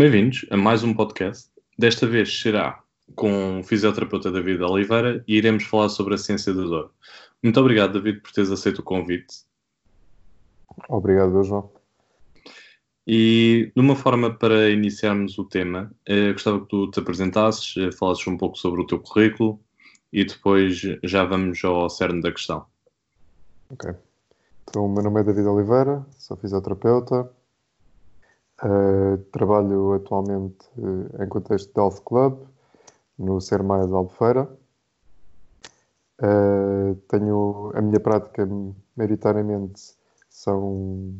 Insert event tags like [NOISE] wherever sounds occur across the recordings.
Bem-vindos a mais um podcast. Desta vez será com o fisioterapeuta David Oliveira e iremos falar sobre a ciência da dor. Muito obrigado, David, por teres aceito o convite. Obrigado, João. E de uma forma para iniciarmos o tema, eh, gostava que tu te apresentasses, eh, falasses um pouco sobre o teu currículo e depois já vamos ao cerne da questão. Ok. Então, o meu nome é David Oliveira, sou fisioterapeuta, uh, trabalho atualmente uh, em contexto de Health Club, no Ser Mais Albufeira. Uh, tenho a minha prática, maioritariamente, são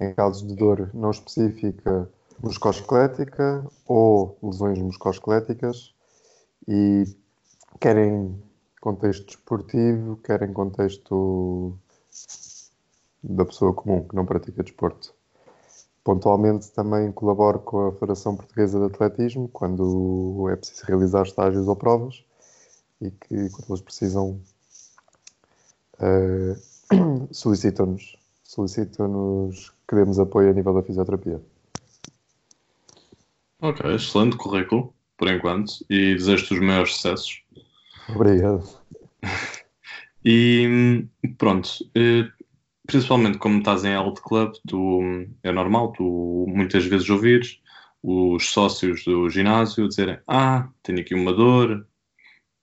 em casos de dor não específica musculoesquelética ou lesões musculoesqueléticas e quer em contexto desportivo, quer em contexto da pessoa comum que não pratica desporto. Pontualmente também colaboro com a Federação Portuguesa de Atletismo quando é preciso realizar estágios ou provas e que quando eles precisam uh, [CLEARS THROAT] solicitam-nos solicitam-nos que demos apoio a nível da fisioterapia. Ok, excelente currículo, por enquanto, e desejo-te os maiores sucessos. Obrigado. E pronto, eh, principalmente como estás em Health Club, tu, é normal tu muitas vezes ouvires os sócios do ginásio dizerem ah, tenho aqui uma dor,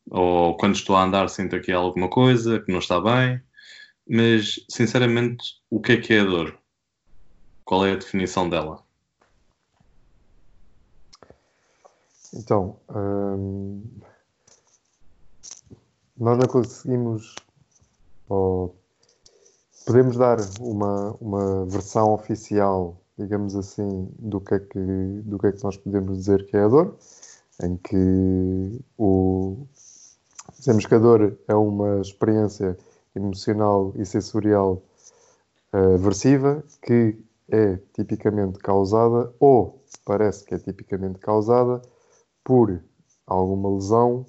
ou quando estou a andar sinto aqui alguma coisa que não está bem, mas sinceramente o que é que é a dor? Qual é a definição dela? Então, hum, nós não conseguimos, ou podemos dar uma, uma versão oficial, digamos assim, do que, é que, do que é que nós podemos dizer que é a dor, em que o, dizemos que a dor é uma experiência emocional e sensorial uh, aversiva que é tipicamente causada ou parece que é tipicamente causada por alguma lesão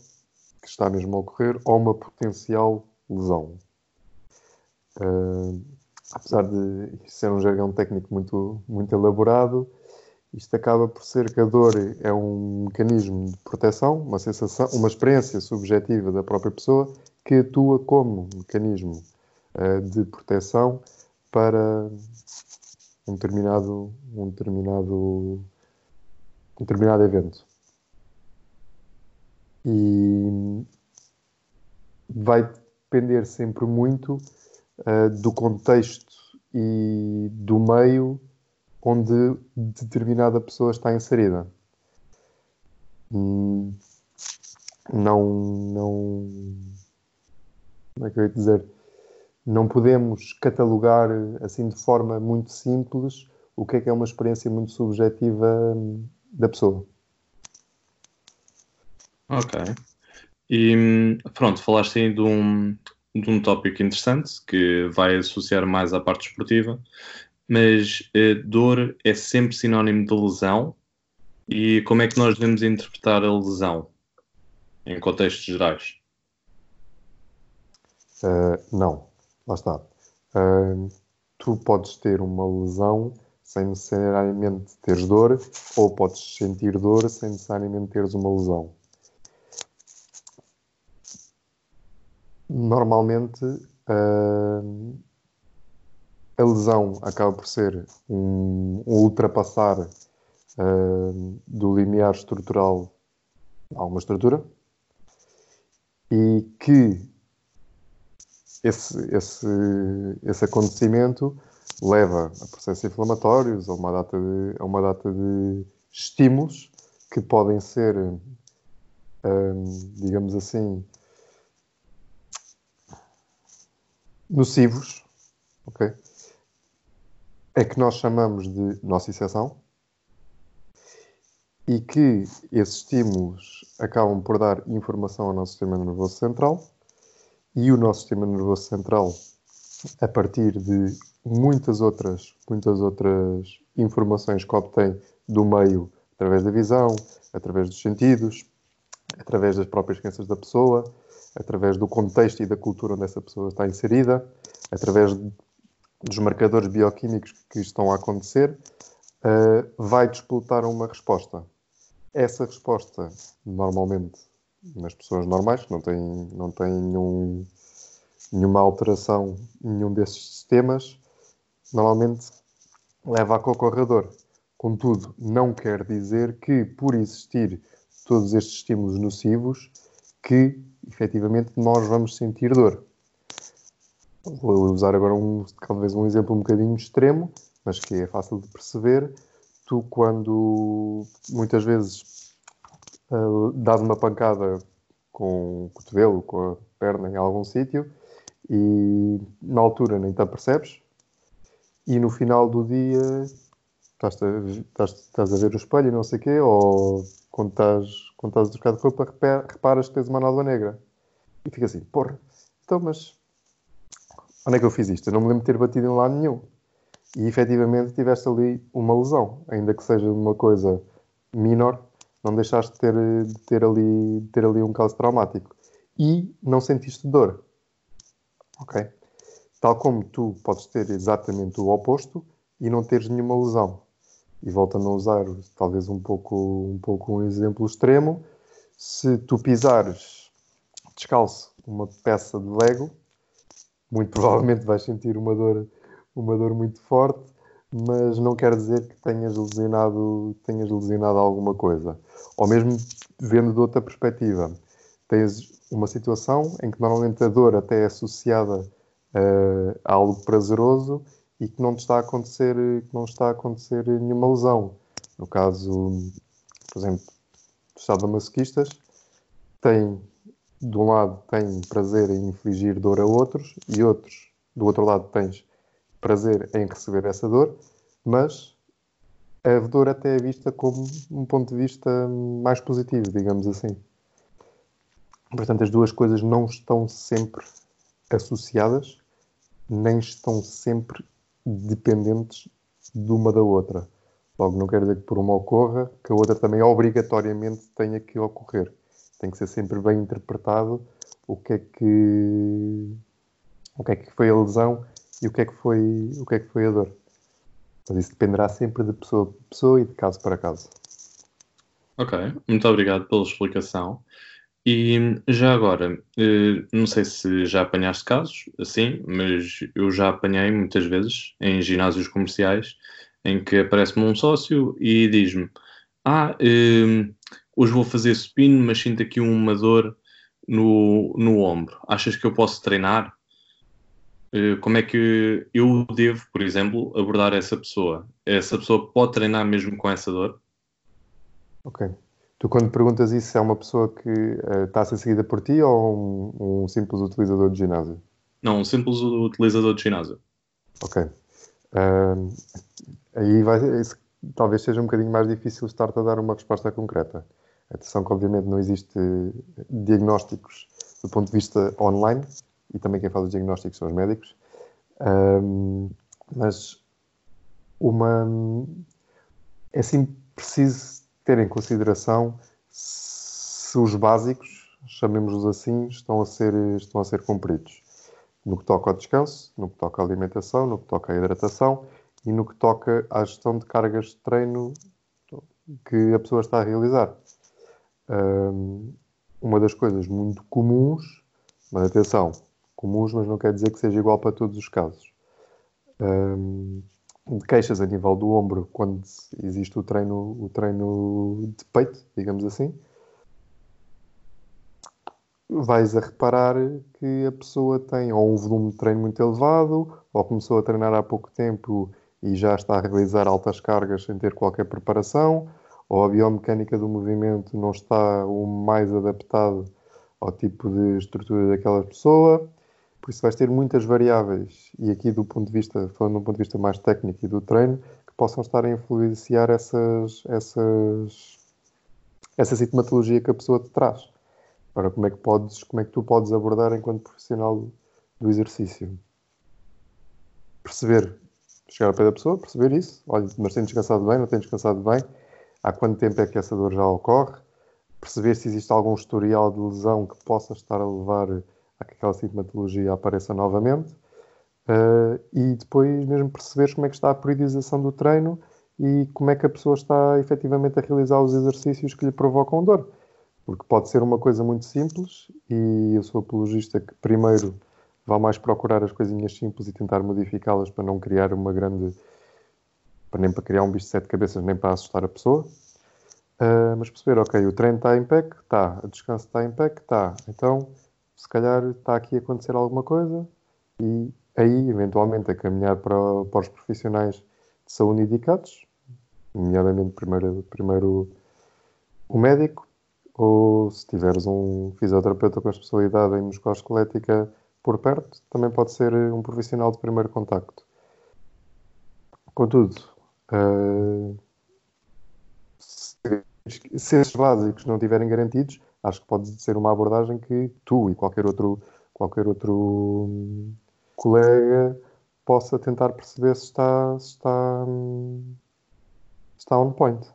que está mesmo a ocorrer ou uma potencial lesão. Uh, apesar de ser um jargão técnico muito, muito elaborado, isto acaba por ser que a dor é um mecanismo de proteção, uma sensação, uma experiência subjetiva da própria pessoa que atua como mecanismo uh, de proteção para um determinado, um determinado, um determinado evento. E vai depender sempre muito uh, do contexto e do meio onde determinada pessoa está inserida. Hum, não, não, como é que eu ia dizer? Não podemos catalogar assim de forma muito simples o que é que é uma experiência muito subjetiva hum, da pessoa. Ok. E pronto, falaste aí de um, de um tópico interessante que vai associar mais à parte esportiva, mas eh, dor é sempre sinónimo de lesão. E como é que nós devemos interpretar a lesão em contextos gerais? Uh, não, lá está. Uh, tu podes ter uma lesão sem necessariamente teres dor, ou podes sentir dor sem necessariamente teres uma lesão. Normalmente, uh, a lesão acaba por ser um, um ultrapassar uh, do limiar estrutural a uma estrutura e que esse, esse, esse acontecimento leva a processos inflamatórios, a uma data de, a uma data de estímulos que podem ser, hum, digamos assim, nocivos, ok? É que nós chamamos de nocicepção e que esses estímulos acabam por dar informação ao nosso sistema nervoso central e o nosso sistema nervoso central, a partir de muitas outras, muitas outras informações que obtém do meio, através da visão, através dos sentidos, através das próprias crenças da pessoa, através do contexto e da cultura onde essa pessoa está inserida, através dos marcadores bioquímicos que estão a acontecer, uh, vai disputar uma resposta. Essa resposta, normalmente, nas pessoas normais, que não têm, não têm nenhum, nenhuma alteração nenhum desses sistemas, normalmente leva a concorredor. Contudo, não quer dizer que, por existir todos estes estímulos nocivos, que efetivamente nós vamos sentir dor. Vou usar agora um, talvez um exemplo um bocadinho extremo, mas que é fácil de perceber. Tu, quando muitas vezes uh, dás uma pancada com o cotovelo, com a perna em algum sítio, e na altura nem te apercebes, e no final do dia estás a, estás, a ver o espelho e não sei o quê, ou quando estás, quando estás a trocar de roupa, reparas que tens uma nódoa negra. E fica assim, porra, então, mas onde é que eu fiz isto? Eu não me lembro de ter batido em lado nenhum. E efetivamente tiveste ali uma lesão, ainda que seja uma coisa menor, não deixaste de ter, de ter, ali, de ter ali um caso traumático. E não sentiste dor. Ok? Tal como tu podes ter exatamente o oposto e não teres nenhuma lesão. E voltando a usar talvez um pouco, um pouco um exemplo extremo, se tu pisares descalço uma peça de Lego, muito [LAUGHS] provavelmente vais sentir uma dor, uma dor muito forte, mas não quer dizer que tenhas lesionado, tenhas lesionado alguma coisa. Ou mesmo vendo de outra perspectiva, tens uma situação em que normalmente a dor até é associada uh, a algo prazeroso e que não está a acontecer, que não está a acontecer nenhuma lesão. No caso, por exemplo, do masoquistas, tem de um lado tem prazer em infligir dor a outros e outros, do outro lado tens prazer em receber essa dor, mas a dor até é vista como um ponto de vista mais positivo, digamos assim. Portanto, as duas coisas não estão sempre associadas, nem estão sempre dependentes de uma da outra. Logo, não quer dizer que por uma ocorra, que a outra também obrigatoriamente tenha que ocorrer tem que ser sempre bem interpretado o que é que o que é que foi a lesão e o que é que foi o que é que foi a dor. Mas isso dependerá sempre de pessoa para pessoa e de caso para caso. Ok, muito obrigado pela explicação. E já agora, eh, não sei se já apanhaste casos assim, mas eu já apanhei muitas vezes em ginásios comerciais em que aparece-me um sócio e diz-me: Ah, eh, hoje vou fazer supino, mas sinto aqui uma dor no, no ombro. Achas que eu posso treinar? Uh, como é que eu devo, por exemplo, abordar essa pessoa? Essa pessoa pode treinar mesmo com essa dor? Ok. Tu, quando perguntas isso, é uma pessoa que uh, está a ser seguida por ti ou um, um, simples utilizador de ginásio? Não, um simples utilizador de ginásio. Ok. Uh, aí vai, talvez seja um bocadinho mais difícil estar-te a dar uma resposta concreta. Atenção que obviamente não existe diagnósticos do ponto de vista online e também quem faz os diagnósticos são os médicos. Um, mas uma é assim preciso ter em consideração se os básicos, chamemos-los assim, estão a ser estão a ser cumpridos no que toca ao descanso, no que toca à alimentação, no que toca à hidratação e no que toca à gestão de cargas de treino que a pessoa está a realizar uma das coisas muito comuns, mas atenção, comuns, mas não quer dizer que seja igual para todos os casos. de queixas a nível do ombro quando existe o treino, o treino de peito, digamos assim, vais a reparar que a pessoa tem ou um volume de treino muito elevado, ou começou a treinar há pouco tempo e já está a realizar altas cargas sem ter qualquer preparação, ou a biomecânica do movimento não está o mais adaptado ao tipo de estrutura daquela pessoa. Por isso vais ter muitas variáveis, e aqui do ponto de vista, falando do ponto de vista mais técnico e do treino, que possam estar a influenciar essas, essas, essa sintomatologia que a pessoa te traz. Agora, como é que, podes, como é que tu podes abordar enquanto profissional do exercício? Perceber, chegar ao pé da pessoa, perceber isso. Olha, mas tem descansado bem, não tem descansado bem há quanto tempo é que essa dor já ocorre, perceber se existe algum historial de lesão que possa estar a levar a que aquela sintomatologia apareça novamente uh, e depois mesmo perceberes como é que está a periodização do treino e como é que a pessoa está efetivamente a realizar os exercícios que lhe provocam dor. Porque pode ser uma coisa muito simples e eu sou apologista que primeiro vá mais procurar as coisinhas simples e tentar modificá-las para não criar uma grande. Para nem para criar um bicho de sete cabeças, nem para assustar a pessoa. Uh, mas perceber, ok, o treino está em PEC, está, o descanso está em PEC, está. Então, se calhar está aqui a acontecer alguma coisa e aí, eventualmente, a caminhar para, para os profissionais de saúde indicados, nomeadamente primeiro, primeiro o médico, ou se tiveres um fisioterapeuta com especialidade em musculoesquelética por perto, também pode ser um profissional de primeiro contacto. Contudo, uh, se, se esses básicos não estiverem garantidos, acho que pode ser uma abordagem que tu e qualquer outro, qualquer outro hum, colega possa tentar perceber se está, se está, hum, se está on point.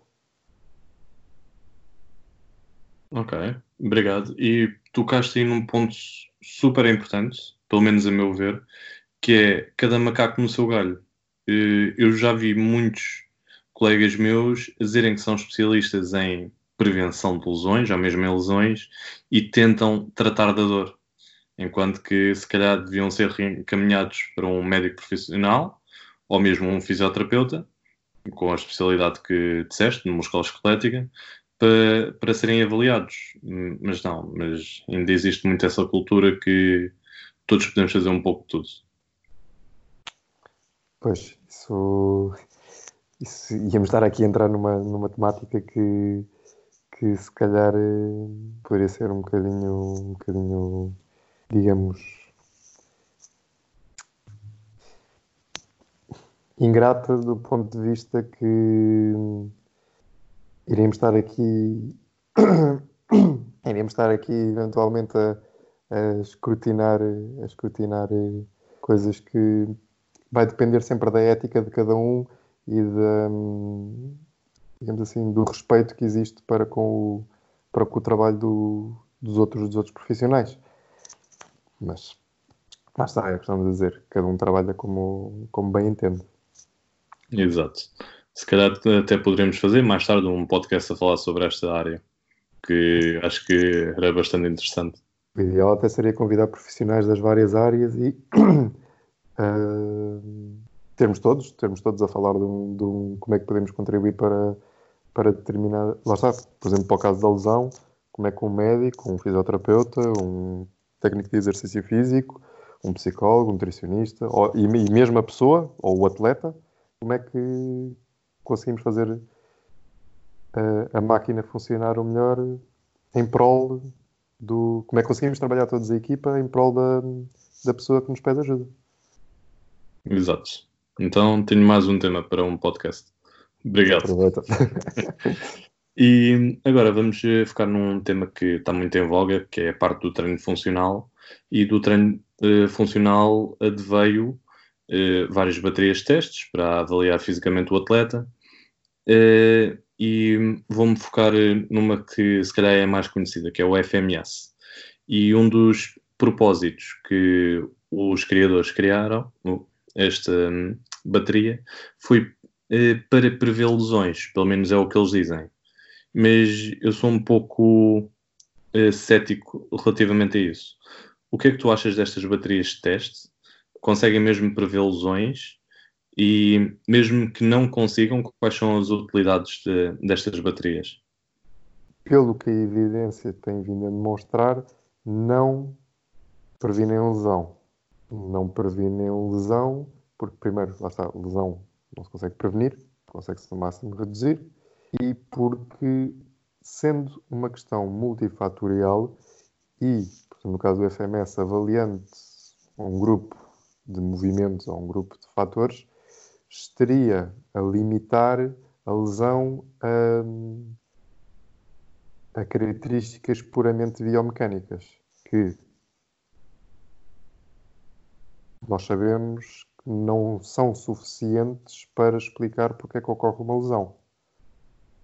Ok, obrigado. E tocaste aí num ponto super importante, pelo menos a meu ver, que é cada macaco no seu galho. Eh, eu já vi muitos colegas meus dizerem que são especialistas em prevenção de lesões, ou mesmo em lesões, e tentam tratar da dor. Enquanto que se calhar deviam ser encaminhados para um médico profissional, ou mesmo um fisioterapeuta, com a especialidade que disseste, numa escola esquelética, para, para serem avaliados. Mas não, mas ainda existe muito essa cultura que todos podemos fazer um pouco de tudo. Pois, isso, isso íamos estar aqui a entrar numa, numa temática que, que se calhar eh, poderia ser um bocadinho, um bocadinho, digamos, ingrata do ponto de vista que iremos estar aqui [COUGHS] iremos estar aqui eventualmente a, a, escrutinar a escrutinar coisas que vai depender sempre da ética de cada um e da digamos assim do respeito que existe para com o para com o trabalho do, dos outros dos outros profissionais. Mas lá está é o que estamos a dizer. Cada um trabalha como como bem entende. Exato. Se calhar até poderíamos fazer mais tarde um podcast a falar sobre esta área, que acho que era bastante interessante. O ideal até seria convidar profissionais das várias áreas e [CLEARS THROAT] uh, termos todos, termos todos a falar de, um, de um, como é que podemos contribuir para, para determinar, lá está, por exemplo, para o caso da lesão, como é que um médico, um fisioterapeuta, um técnico de exercício físico, um psicólogo, um nutricionista, ou, e, e mesmo a pessoa, ou o atleta, como é que conseguimos fazer a, a máquina funcionar o melhor em prol do. Como é que conseguimos trabalhar todos a equipa em prol da, da pessoa que nos pede ajuda. Exato. Então tenho mais um tema para um podcast. Obrigado. Aproveita. [LAUGHS] e agora vamos eh, focar num tema que está muito em voga, que é a parte do treino funcional. E do treino uh, funcional adveio uh, várias baterias de testes para avaliar fisicamente o atleta Uh, e vou-me focar numa que se calhar é mais conhecida, que é o FMS. E um dos propósitos que os criadores criaram, esta um, bateria, foi para prever lesões, pelo menos é o que eles dizem. Mas eu sou um pouco uh, cético relativamente a isso. O que é que tu achas destas baterias de teste? Conseguem mesmo prever lesões? E mesmo que não consigam, quais são as utilidades de, destas baterias? Pelo que a evidência tem vindo a demonstrar, não previnem lesão. Não previnem lesão, porque primeiro, lá está, lesão não se consegue prevenir, consegue-se no máximo reduzir, e porque sendo uma questão multifatorial e, no caso do FMS, avaliando um grupo de movimentos ou um grupo de fatores, estaria a limitar a lesão a, a características puramente biomecânicas, que nós sabemos não são suficientes para explicar porque é que ocorre uma lesão.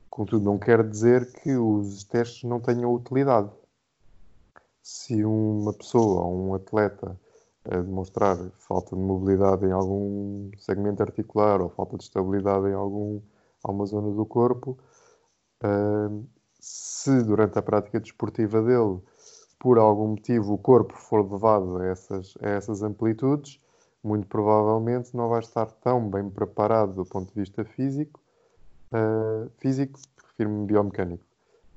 Contudo, não quer dizer que os testes não tenham utilidade. Se uma pessoa ou um atleta a demonstrar falta de mobilidade em algum segmento articular ou falta de estabilidade em algum, a uma zona do corpo, uh, se durante a prática desportiva dele, por algum motivo, o corpo for levado a essas, a essas amplitudes, muito provavelmente não vai estar tão bem preparado do ponto de vista físico, uh, físico, refiro-me biomecânico,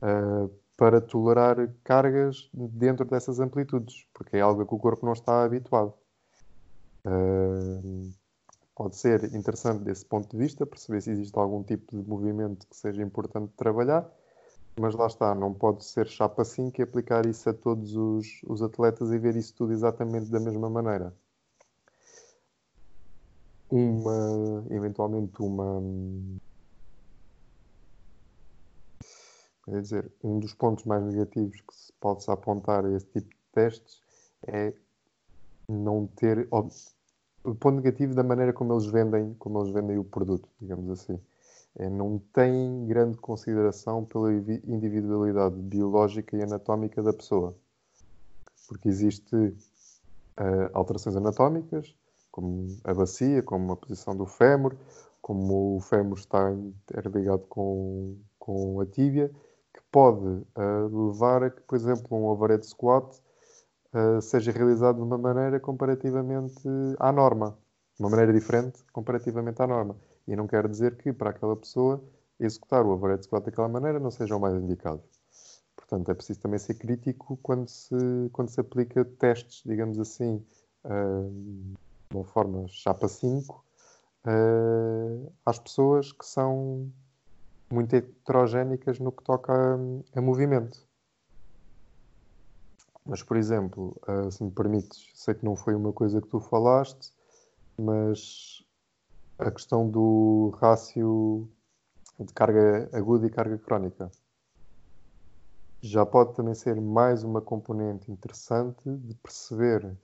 uh, para tolerar cargas dentro dessas amplitudes, porque é algo que o corpo não está habituado. Uh, pode ser interessante desse ponto de vista, perceber se existe algum tipo de movimento que seja importante trabalhar, mas lá está, não pode ser chapa 5 e aplicar isso a todos os, os atletas e ver isso tudo exatamente da mesma maneira. Uma, eventualmente uma, quer dizer, um dos pontos mais negativos que se pode-se apontar a esse tipo de testes é não ter o ponto negativo da maneira como eles vendem, como eles vendem o produto, digamos assim. É, não tem grande consideração pela individualidade biológica e anatómica da pessoa. Porque existe uh, alterações anatómicas, como a bacia, como a posição do fémur, como o fémur está interligado com, com a tíbia, que pode uh, levar a que, por exemplo, um overhead squat uh, seja realizado de uma maneira comparativamente à norma, de uma maneira diferente comparativamente à norma. E não quer dizer que para aquela pessoa executar o overhead squat daquela maneira não seja o mais indicado. Portanto, é preciso também ser crítico quando se, quando se aplica testes, digamos assim, uh, uma forma chapa 5, uh, às pessoas que são muito heterogénicas no que toca a, a movimento. Mas, por exemplo, uh, se me permites, sei que não foi uma coisa que tu falaste, mas a questão do rácio de carga aguda e carga crónica já pode também ser mais uma componente interessante de perceber,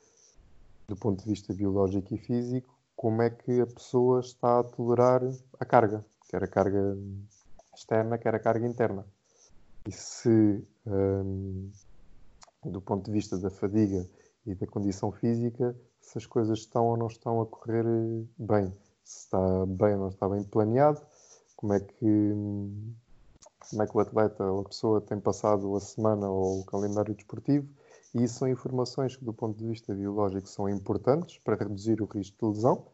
do ponto de vista biológico e físico, como é que a pessoa está a tolerar a carga, quer a carga externa, quer a carga interna. E se um, do ponto de vista da fadiga e da condição física, se as coisas estão ou não estão a correr bem, se está bem ou não está bem planeado, como é que como é que o atleta ou a pessoa tem passado a semana ou o calendário desportivo e isso são informações que do ponto de vista biológico são importantes para reduzir o risco de lesão,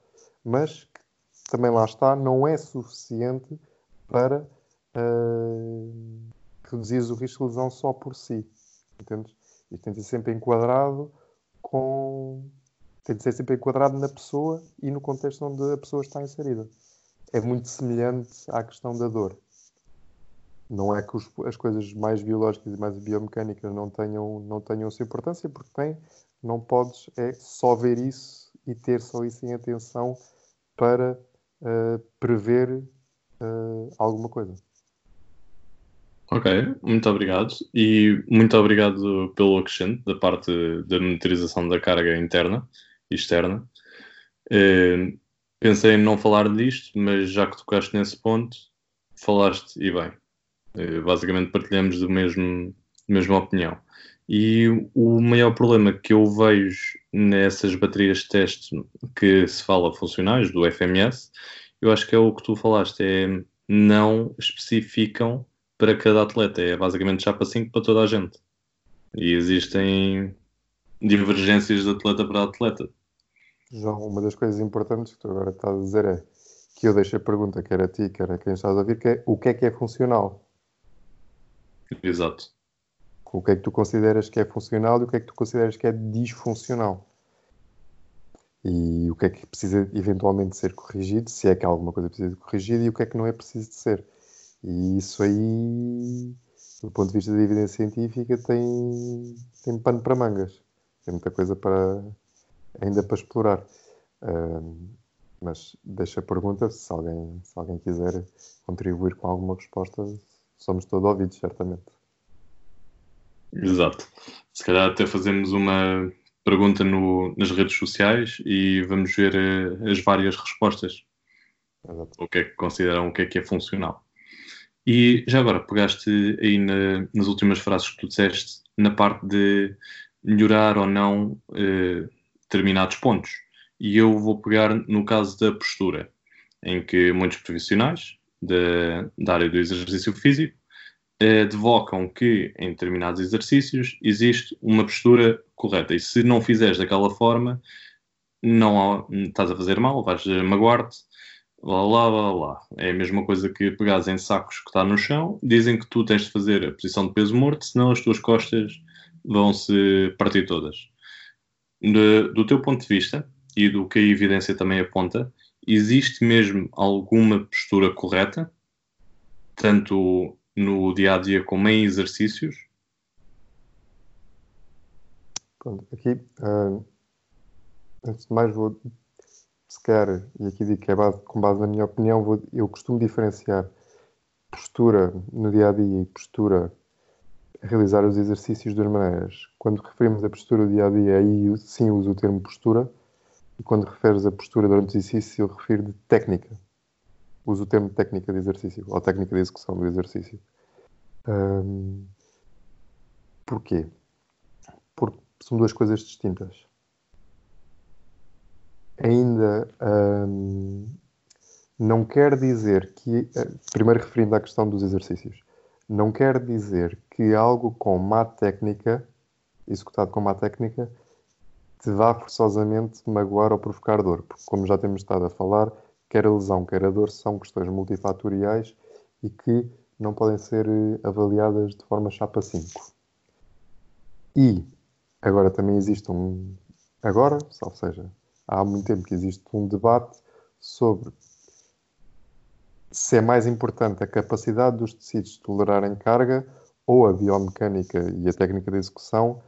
mas que também lá está, não é suficiente para uh, reduzir o risco de lesão só por si. Entendes? Tem de ser sempre enquadrado com. tem de ser sempre enquadrado na pessoa e no contexto onde a pessoa está inserida. É muito semelhante à questão da dor. Não é que os, as coisas mais biológicas e mais biomecânicas não tenham, não tenham sua importância, porque tem, não podes é só ver isso e ter só isso em atenção para uh, prever uh, alguma coisa. Ok, muito obrigado. E muito obrigado pelo acrescento da parte da monitorização da carga interna e externa. Eh, pensei em não falar disto, mas já que tocaste nesse ponto, falaste e bem. Eh, basicamente partilhamos do mesmo, mesma opinião. E o maior problema que eu vejo nessas baterias de teste que se fala funcionais, do FMS, eu acho que é o que tu falaste, é não especificam para cada atleta, é basicamente chapa 5 para toda a gente. E existem divergências de atleta para atleta. João, uma das coisas importantes que tu agora estás a dizer é que eu deixo a pergunta, quer a ti, quer a quem estás a ouvir, que é o que é que é funcional? Exato. O que é que tu consideras que é funcional e o que é que tu consideras que é disfuncional? E o que é que precisa eventualmente ser corrigido, se é que alguma coisa precisa de corrigir, e o que é que não é preciso de ser. E isso aí, do ponto de vista da evidência científica, tem, tem pano para mangas. Tem muita coisa para, ainda para explorar. Uh, mas deixa a pergunta, se alguém, se alguém quiser contribuir com alguma resposta, somos todos ouvidos, certamente. Exato. Se calhar até fazemos uma pergunta no, nas redes sociais e vamos ver uh, as várias respostas. Exato. O que é que consideram, o que é que é funcional. E já agora, pegaste aí na, nas últimas frases que tu disseste, na parte de melhorar ou não eh, determinados pontos. E eu vou pegar no caso da postura, em que muitos profissionais, de, da área do exercício físico, eh, advocam que em determinados exercícios existe uma postura correta. E se não fizeres daquela forma, não há, estás a fazer mal, vais magoar-te, lá, lá, lá, lá. É a mesma coisa que pegares em sacos que está no chão, dizem que tu tens de fazer a posição de peso morto, senão as tuas costas vão se partir todas. De, do teu ponto de vista, e do que a evidência também aponta, existe mesmo alguma postura correta, tanto no dia a dia como em exercícios? Pronto, aqui, uh, antes de mais, vou sequer, e aqui digo que é base, com base na minha opinião, vou, eu costumo diferenciar postura no dia a dia e postura a realizar os exercícios de duas maneiras. Quando referimos a postura do dia a dia, aí sim uso o termo postura, e quando referes a postura durante o exercício, eu refiro de técnica. Uso o termo técnica de exercício, ou técnica de execução do exercício. Um, porquê? Porque são duas coisas distintas. Ainda um, não quer dizer que, eh, primeiro referindo à questão dos exercícios, não quer dizer que algo com má técnica, executado com má técnica, te vá forçosamente magoar ou provocar dor, porque, como já temos estado a falar, quer a lesão, quer a dor são questões multifatoriais e que não podem ser eh, avaliadas de forma chapa 5. E agora também existe um. Agora, ou seja, há muito tempo que existe um debate sobre se é mais importante a capacidade dos tecidos de tolerarem carga ou a biomecânica e a técnica de execução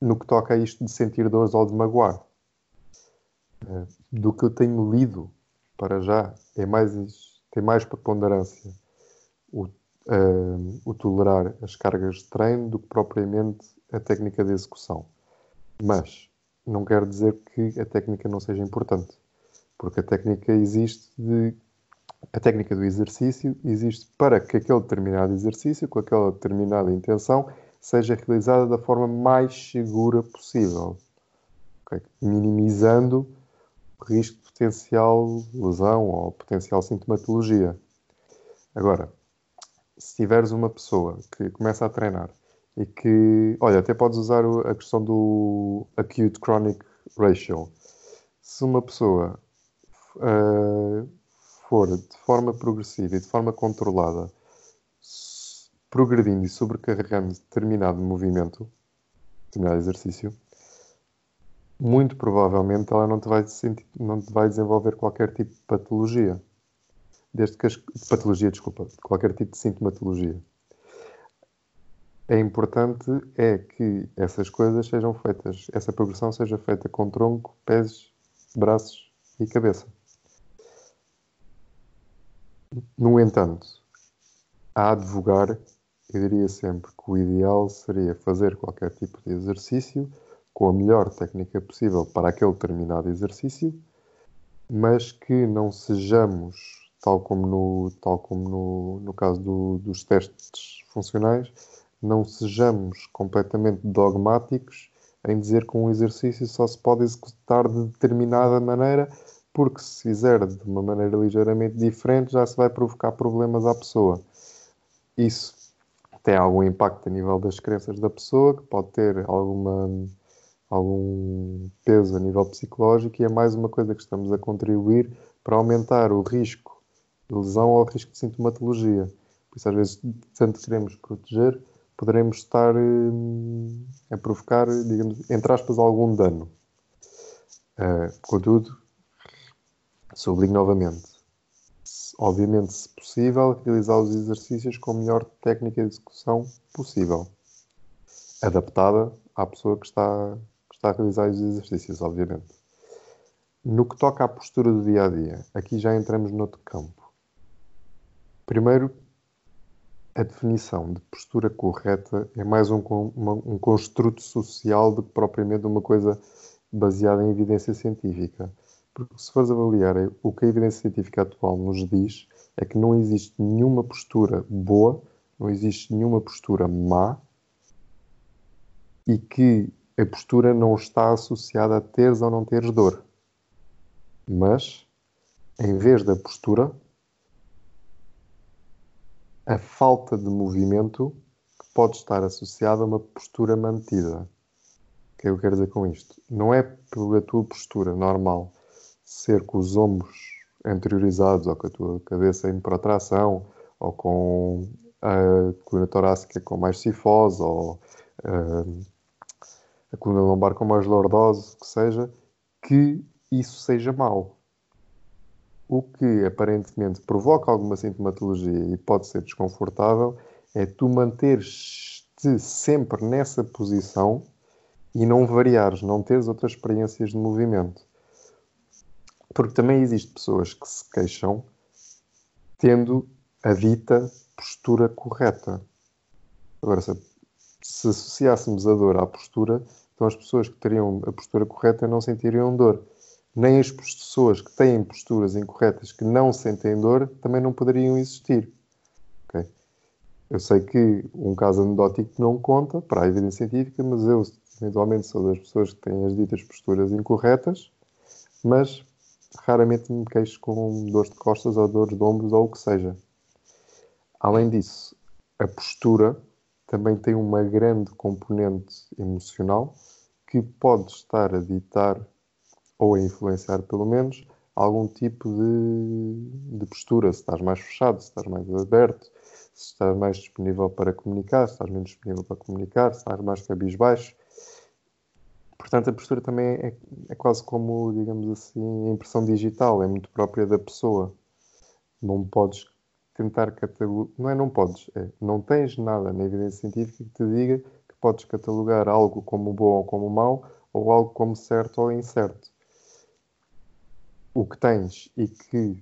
no que toca a isto de sentir dores ou de magoar. Eh, do que eu tenho lido para já, é mais, tem mais preponderância o, uh, o tolerar as cargas de treino do que propriamente a técnica de execução. Mas não quer dizer que a técnica não seja importante, porque a técnica existe de a técnica do exercício existe para que aquele determinado exercício, com aquela determinada intenção, seja realizada da forma mais segura possível, okay? minimizando o risco de potencial lesão ou potencial sintomatologia. Agora, se tiveres uma pessoa que começa a treinar e que, olha, até podes usar a questão do acute chronic ratio. Se uma pessoa uh, for de forma progressiva e de forma controlada progredindo e sobrecarregando determinado movimento, determinado exercício, muito provavelmente ela não te vai, sentir, não te vai desenvolver qualquer tipo de patologia. Desde que as, patologia, desculpa, qualquer tipo de sintomatologia. É importante é que essas coisas sejam feitas, essa progressão seja feita com tronco, pés, braços e cabeça. No entanto, a advogar eu diria sempre que o ideal seria fazer qualquer tipo de exercício com a melhor técnica possível para aquele determinado exercício, mas que não sejamos, tal como no, tal como no, no caso do, dos testes funcionais, não sejamos completamente dogmáticos em dizer que um exercício só se pode executar de determinada maneira, porque se fizer de uma maneira ligeiramente diferente já se vai provocar problemas à pessoa. Isso tem algum impacto a nível das crenças da pessoa, que pode ter alguma, algum peso a nível psicológico e é mais uma coisa que estamos a contribuir para aumentar o risco de lesão ou o risco de sintomatologia. Por isso, às vezes, tanto queremos proteger, poderemos estar hum, a provocar, digamos, entre aspas, algum dano. Uh, contudo, sublinho novamente, obviamente, se possível, realizar os exercícios com a melhor técnica de execução possível, adaptada à pessoa que está, que está a realizar os exercícios, obviamente. No que toca à postura do dia a dia, aqui já entramos noutro campo. Primeiro, a definição de postura correta é mais um, uma, um construto social do que propriamente uma coisa baseada em evidência científica. Porque se fores avaliar o que a evidência científica atual nos diz, é que não existe nenhuma postura boa, não existe nenhuma postura má e que a postura não está associada a teres ou não teres dor. Mas, em vez da postura, a falta de movimento que pode estar associada a uma postura mantida. O que é que eu quero dizer com isto? Não é pela tua postura normal ser com os ombros anteriorizados ou com a tua cabeça em protração ou com a coluna torácica com mais cifose ou uh, a coluna lombar com mais lordose, que seja, que isso seja mau. O que aparentemente provoca alguma sintomatologia e pode ser desconfortável é tu manteres-te sempre nessa posição e não variares, não teres outras experiências de movimento. Porque também existem pessoas que se queixam tendo a dita postura correta. Agora, se, se associássemos a dor à postura, então as pessoas que teriam a postura correta não sentiriam dor. Nem as pessoas que têm posturas incorretas que não sentem dor também não poderiam existir. Okay? Eu sei que um caso anedótico não conta para a evidência científica, mas eu eventualmente sou das pessoas que têm as ditas posturas incorretas, mas raramente me queixo com dores de costas ou dores de ombros ou o que seja. Além disso, a postura também tem uma grande componente emocional que pode estar a ditar ou a influenciar, pelo menos, algum tipo de, de postura. Se estás mais fechado, se estás mais aberto, se estás mais disponível para comunicar, se estás menos disponível para comunicar, se estás mais cabisbaixo. Portanto, a postura também é, é quase como, digamos assim, a impressão digital, é muito própria da pessoa. Não podes tentar catalogar. Não é não podes, é não tens nada na evidência científica que te diga que podes catalogar algo como bom ou como mau, ou algo como certo ou incerto. O que tens e que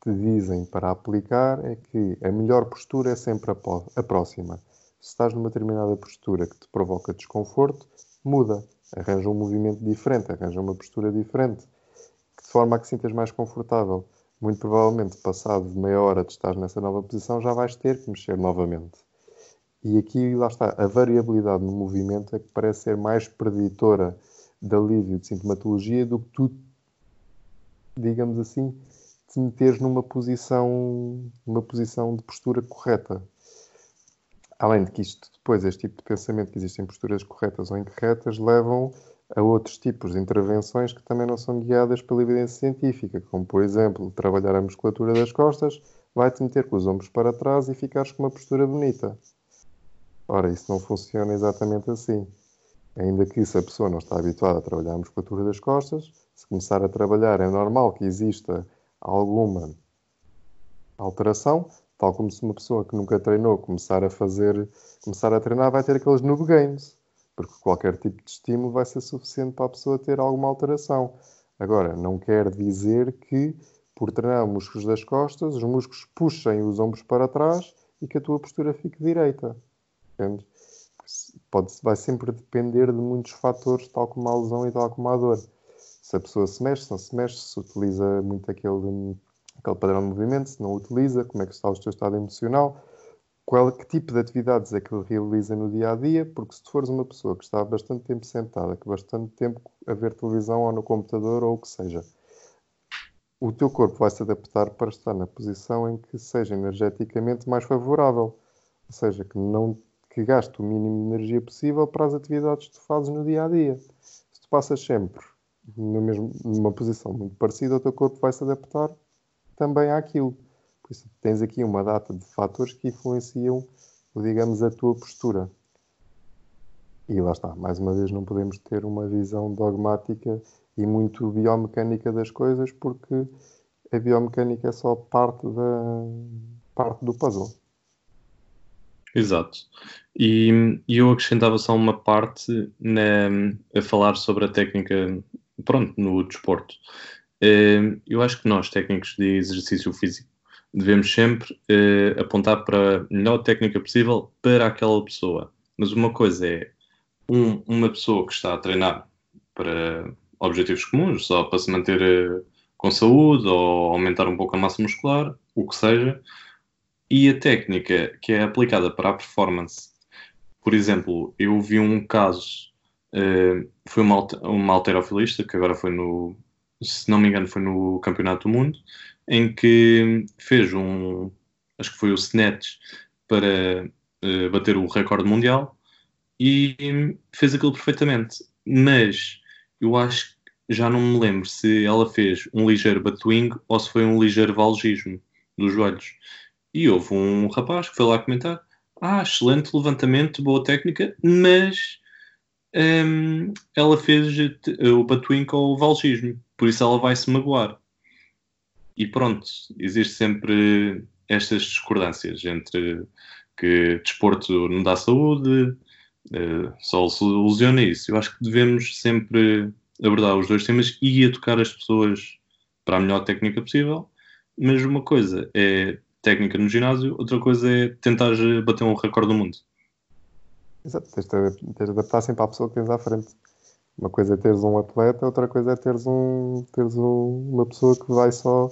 te dizem para aplicar é que a melhor postura é sempre a próxima. Se estás numa determinada postura que te provoca desconforto, muda. Arranja um movimento diferente, arranja uma postura diferente, de forma a que sintas mais confortável muito provavelmente, passado meia hora de estar nessa nova posição, já vais ter que mexer novamente. E aqui, lá está, a variabilidade no movimento é que parece ser mais preditora de alívio de sintomatologia do que tu, digamos assim, te meteres numa posição, numa posição de postura correta. Além de que isto, depois, este tipo de pensamento que existem posturas corretas ou incorretas, levam a outros tipos de intervenções que também não são guiadas pela evidência científica, como, por exemplo, trabalhar a musculatura das costas vai-te meter com os ombros para trás e ficares com uma postura bonita. Ora, isso não funciona exatamente assim. Ainda que se a pessoa não está habituada a trabalhar a musculatura das costas, se começar a trabalhar é normal que exista alguma alteração, tal como se uma pessoa que nunca treinou começar a fazer, começar a treinar vai ter aqueles noob gains porque qualquer tipo de estímulo vai ser suficiente para a pessoa ter alguma alteração. Agora, não quer dizer que, por treinar músculos das costas, os músculos puxem os ombros para trás e que a tua postura fique direita. Entende? Pode, vai sempre depender de muitos fatores, tal como a lesão e tal como a dor. Se a pessoa se mexe, se não se mexe, se utiliza muito aquele, aquele padrão de movimento, se não utiliza, como é que está o teu estado emocional qual, que tipo de atividades é que ele realiza no dia a dia, porque se tu fores uma pessoa que está bastante tempo sentada, que bastante tempo a ver televisão ou no computador ou o que seja, o teu corpo vai se adaptar para estar na posição em que seja energeticamente mais favorável, ou seja, que não que gaste o mínimo de energia possível para as atividades que tu fazes no dia a dia. Se tu passas sempre mesmo, numa posição muito parecida, o teu corpo vai se adaptar também àquilo. Por isso, tens aqui uma data de fatores que influenciam, digamos, a tua postura. E lá está, mais uma vez, não podemos ter uma visão dogmática e muito biomecânica das coisas, porque a biomecânica é só parte, da, parte do puzzle. Exato. E, eu acrescentava só uma parte na, a falar sobre a técnica, pronto, no desporto. Eh, eu acho que nós, técnicos de exercício físico, devemos sempre eh, apontar para a melhor técnica possível para aquela pessoa. Mas uma coisa é um, uma pessoa que está a treinar para objetivos comuns, só para se manter eh, com saúde ou aumentar um pouco a massa muscular, o que seja, e a técnica que é aplicada para a performance. Por exemplo, eu vi um caso, eh, foi uma, uma alterofilista, que agora foi no, se não me engano, foi no Campeonato do Mundo, em que fez um, acho que foi o Snatch, para uh, bater o recorde mundial e fez aquilo perfeitamente. Mas eu acho que já não me lembro se ela fez um ligeiro batwing ou se foi um ligeiro valgismo dos joelhos. E houve um rapaz que foi lá comentar: Ah, excelente levantamento, boa técnica, mas um, ela fez o batwing com o valgismo, por isso ela vai se magoar. E pronto, existe sempre estas discordâncias entre que desporto não dá saúde, uh, só se ilusiona isso. Eu acho que devemos sempre abordar os dois temas e educar as pessoas para a melhor técnica possível, mas uma coisa é técnica no ginásio, outra coisa é tentar bater um recorde do mundo. Exato, tens de, tens de adaptar sempre à pessoa que tens à frente. Uma coisa é teres um atleta, outra coisa é teres, um, teres um, uma pessoa que vai só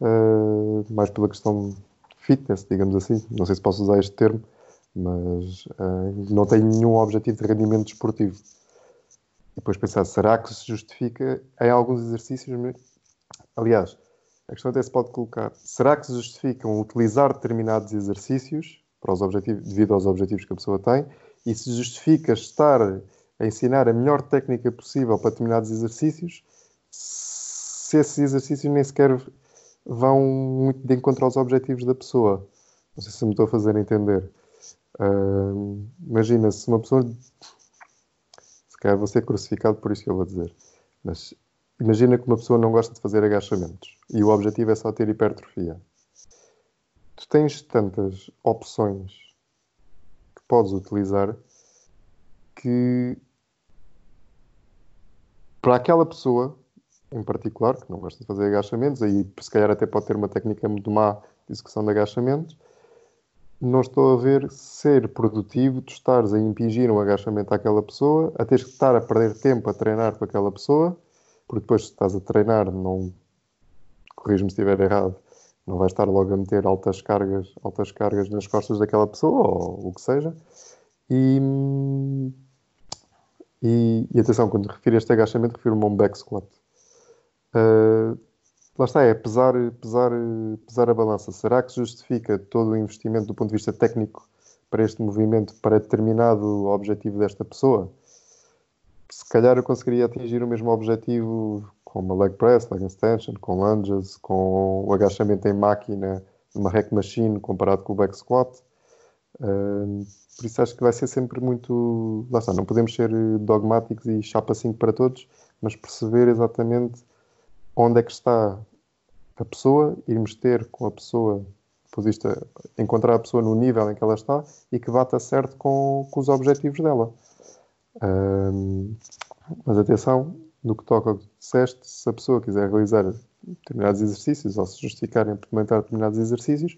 uh, mais pela questão fitness, digamos assim. Não sei se posso usar este termo, mas uh, não tem nenhum objetivo de rendimento desportivo. E depois pensar, será que se justifica em alguns exercícios? Aliás, a questão até se pode colocar, será que se justificam utilizar determinados exercícios para os objetivos, devido aos objetivos que a pessoa tem e se justifica estar a ensinar a melhor técnica possível para determinados exercícios se esses exercícios nem sequer vão muito de encontro aos objetivos da pessoa. Não sei se me estou a fazer entender. Uh, imagina se uma pessoa. Se calhar vou ser crucificado por isso que eu vou dizer. Mas imagina que uma pessoa não gosta de fazer agachamentos e o objetivo é só ter hipertrofia. Tu tens tantas opções que podes utilizar que para aquela pessoa em particular, que não gosta de fazer agachamentos, aí se calhar até pode ter uma técnica muito má de execução de agachamentos, não estou a ver ser produtivo tu estares a impingir um agachamento àquela pessoa, a teres que estar a perder tempo a treinar com aquela pessoa, porque depois se estás a treinar, não corrijo-me se estiver errado, não vais estar logo a meter altas cargas, altas cargas nas costas daquela pessoa, ou o que seja. E, e, e atenção, quando refiro este agachamento, refiro-me a um back squat. Uh, lá está, é pesar, pesar, pesar a balança. Será que justifica todo o investimento do ponto de vista técnico para este movimento, para determinado objetivo desta pessoa? Se calhar eu conseguiria atingir o mesmo objetivo com uma leg press, leg extension, com lunges, com o agachamento em máquina, numa rack machine comparado com o back squat. Por isso acho que vai ser sempre muito. Lá está, não podemos ser dogmáticos e chapa 5 para todos, mas perceber exatamente onde é que está a pessoa, irmos ter com a pessoa, por isto, encontrar a pessoa no nível em que ela está e que bata certo com, com os objetivos dela. Mas atenção, no que toca ao que disseste, se a pessoa quiser realizar determinados exercícios ou se justificar implementar determinados exercícios,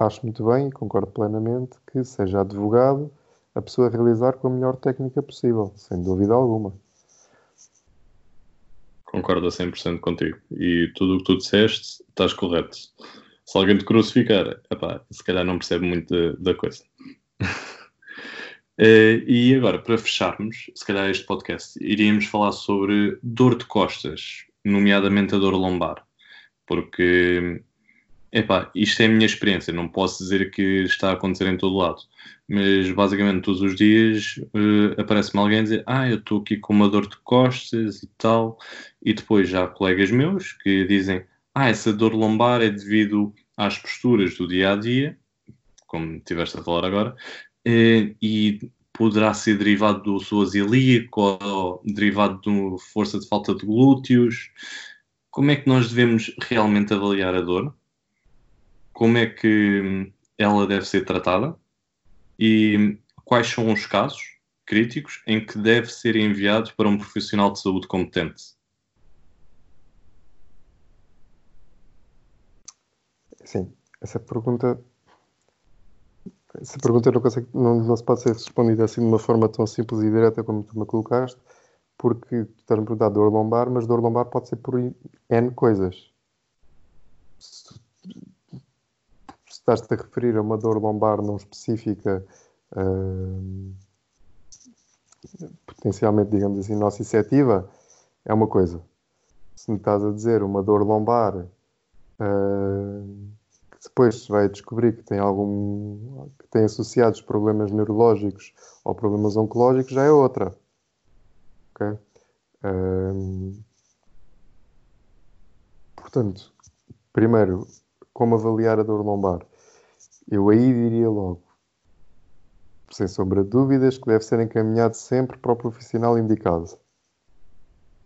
acho muito bem e concordo plenamente que seja advogado a pessoa realizar com a melhor técnica possível, sem dúvida alguma. Concordo a 100% contigo. E tudo o que tu disseste, estás correto. Se alguém te crucificar, epá, se calhar não percebe muito da, da coisa. uh, [LAUGHS] e agora, para fecharmos, se calhar este podcast, iríamos falar sobre dor de costas, nomeadamente a dor lombar. Porque Epá, isto é a minha experiência, não posso dizer que está a acontecer em todo lado, mas basicamente todos os dias uh, aparece-me alguém a dizer ah, eu estou aqui com uma dor de costas e tal, e depois já há colegas meus que dizem ah, essa dor lombar é devido às posturas do dia a dia, como estiveste a falar agora, uh, e poderá ser derivado do psoas ilíaco ou derivado de força de falta de glúteos. Como é que nós devemos realmente avaliar a dor? Como é que ela deve ser tratada e quais são os casos críticos em que deve ser enviado para um profissional de saúde competente? Sim, essa pergunta essa pergunta não, consegue, não, não, se pode ser respondida assim de uma forma tão simples e direta como tu me colocaste, porque tu estás-me a perguntar dor lombar, mas dor lombar pode ser por N coisas. Estás-te a referir a uma dor lombar não específica, potencialmente, digamos assim, nociceptiva, é uma coisa. Se me estás a dizer uma dor lombar uh, Depois se vai descobrir que tem algum que tem associados problemas neurológicos ou problemas oncológicos, já é outra. Ok? Portanto, primeiro, como avaliar a dor lombar? Eu aí diria logo, sem sombra de dúvidas, que deve ser encaminhado sempre para o profissional indicado.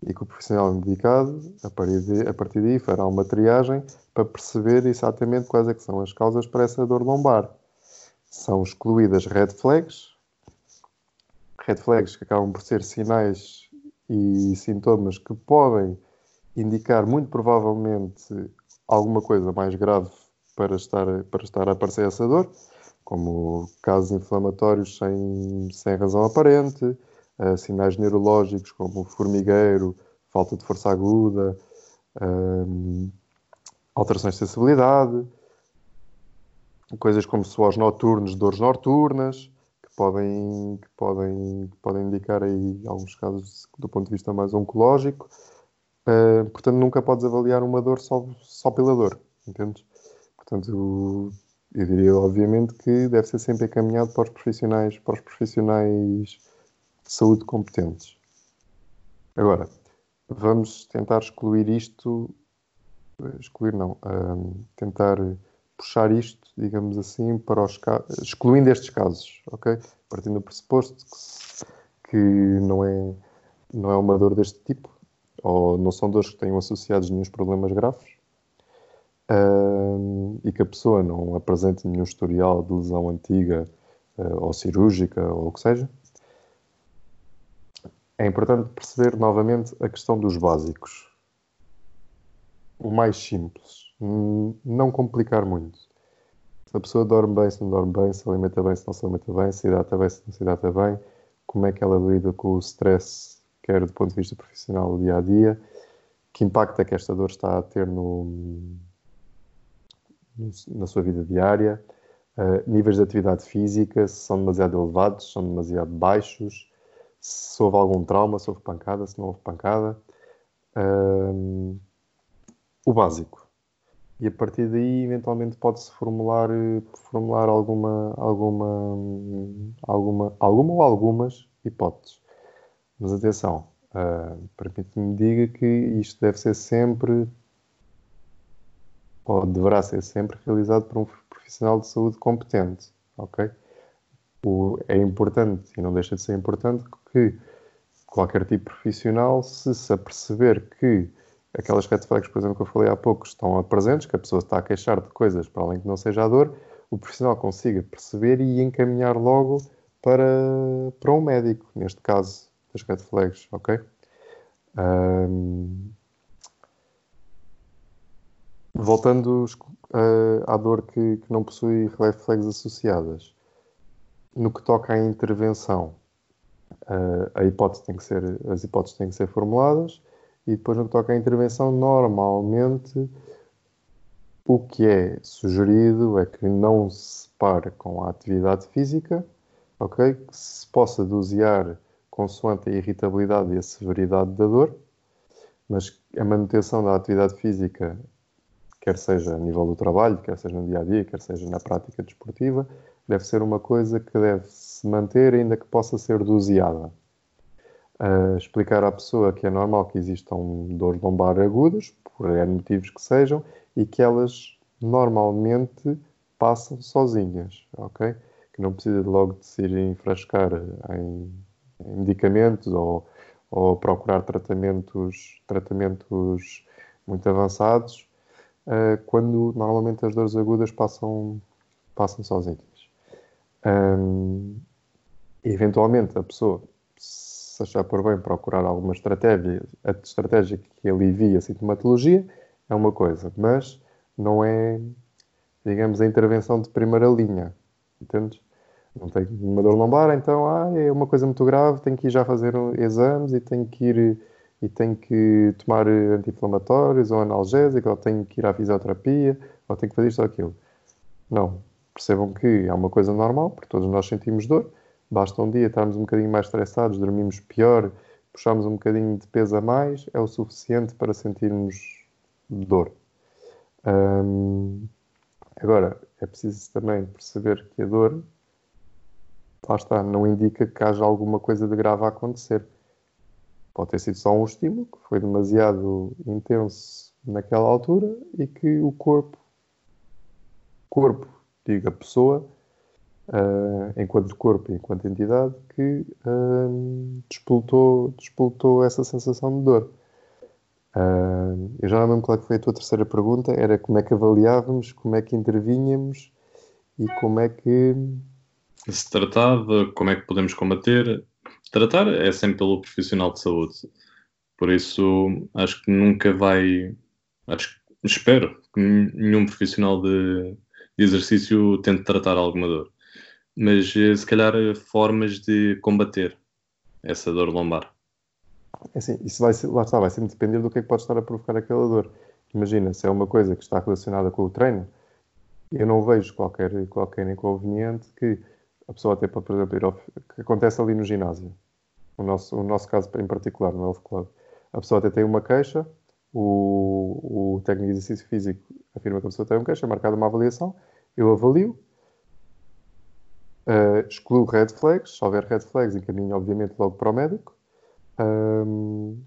E que o profissional indicado, a partir, de, a partir daí, fará uma triagem para perceber exatamente quais é são as causas para essa dor lombar. São excluídas red flags, red flags que acabam por ser sinais e sintomas que podem indicar muito provavelmente alguma coisa mais grave para estar, para estar a aparecer essa dor, como casos inflamatórios sem, sem razão aparente, uh, sinais neurológicos como formigueiro, falta de força aguda, um, alterações de sensibilidade, coisas como suores noturnos, dores noturnas, que podem, que podem, que podem indicar aí alguns casos do ponto de vista mais oncológico. Uh, portanto, nunca podes avaliar uma dor só, só pela dor, entendes? Portanto, eu diria, obviamente, que deve ser sempre encaminhado para os profissionais, para os profissionais de saúde competentes. Agora, vamos tentar excluir isto, excluir não, um, tentar puxar isto, digamos assim, para os excluindo estes casos, ok? Partindo do pressuposto que, que não, é, não é uma dor deste tipo, ou não são dores que tenham associados nenhum problemas graves, uh, e que a pessoa não apresente nenhum historial de lesão antiga uh, ou cirúrgica ou o que seja, é importante perceber novamente a questão dos básicos. O mais simples. Não complicar muito. Se a pessoa dorme bem, se não dorme bem, se alimenta bem, se não se alimenta bem, se hidrata bem, se não se hidrata bem, como é que ela lida com o stress, quer do ponto de vista profissional, dia a dia, que impacto é que esta dor está a ter no, na sua vida diária, uh, níveis de atividade física, se são demasiado elevados, se são demasiado baixos, se houve algum trauma, se houve pancada, se não houve pancada. Uh, o básico. E a partir daí, eventualmente, pode-se formular, formular alguma, alguma, alguma, alguma ou algumas hipóteses. Mas atenção, uh, permite-me diga que isto deve ser sempre ou deverá ser sempre realizado por um profissional de saúde competente, ok? O, é importante e não deixa de ser importante que qualquer tipo de profissional, se se aperceber que aquelas red flags, por exemplo, que eu falei há pouco, estão presentes, que a pessoa está a queixar de coisas para além que não seja a dor, o profissional consiga perceber e encaminhar logo para, para um médico, neste caso das red flags, ok? Um, Voltando uh, à dor que, que, não possui reflexos associadas, no que toca à intervenção, uh, a hipótese tem que ser, as hipóteses têm que ser formuladas e depois no que toca à intervenção, normalmente o que é sugerido é que não se pare com a atividade física, ok? Que se possa dosear consoante a irritabilidade e a severidade da dor, mas a manutenção da atividade física quer seja a nível do trabalho, quer seja no dia a dia, quer seja na prática desportiva, deve ser uma coisa que deve se manter, ainda que possa ser doseada. Uh, explicar à pessoa que é normal que existam dores lombar agudas, por motivos que sejam, e que elas normalmente passam sozinhas, ok? Que não precisa logo de se ir enfrascar em, em medicamentos ou, ou procurar tratamentos, tratamentos muito avançados uh, quando normalmente as dores agudas passam, passam sozinhas. Um, eventualmente a pessoa, se achar por bem procurar alguma estratégia, a estratégia que alivia a sintomatologia é uma coisa, mas não é, digamos, a intervenção de primeira linha, entendes? Não tem uma dor lombar, então ah, é uma coisa muito grave, tenho que ir já fazer exames e tenho que ir e tenho que tomar anti-inflamatórios ou analgésicos, ou tenho que ir à fisioterapia, ou tenho que fazer isto ou aquilo. Não. Percebam que é uma coisa normal, porque todos nós sentimos dor. Basta um dia estarmos um bocadinho mais estressados, dormimos pior, puxarmos um bocadinho de peso a mais, é o suficiente para sentirmos dor. Hum, Agora, é preciso também perceber que a dor, lá está, não indica que haja alguma coisa de grave a acontecer. Pode ter sido só um estímulo que foi demasiado intenso naquela altura e que o corpo, corpo, diga pessoa, uh, enquanto corpo, enquanto entidade, que uh, despoltou, despoltou essa sensação de dor. Uh, eu já não lembro qual é foi a tua terceira pergunta, era como é que avaliávamos, como é que intervínhamos e como é que... Se tratava, como é que podemos combater. Tratar é sempre pelo profissional de saúde. Por isso, acho que nunca vai... Acho, espero que nenhum profissional de, de exercício tente tratar alguma dor mas eh, se calhar eh, formas de combater essa dor lombar. É assim, isso vai ser, lá está, vai sempre depender do que é que pode estar a provocar aquela dor. Imagina, se é uma coisa que está relacionada com o treino, eu não vejo qualquer, qualquer inconveniente que a pessoa até para, por exemplo, ir ao, que acontece ali no ginásio. O nosso, o nosso caso em particular, no Health Club. A pessoa até tem uma queixa, o, o técnico de exercício físico afirma que a pessoa tem uma queixa, marcada uma avaliação, eu avalio, Uh, excluo red flags. Se houver red flags, encaminho, obviamente, logo para o médico. Um,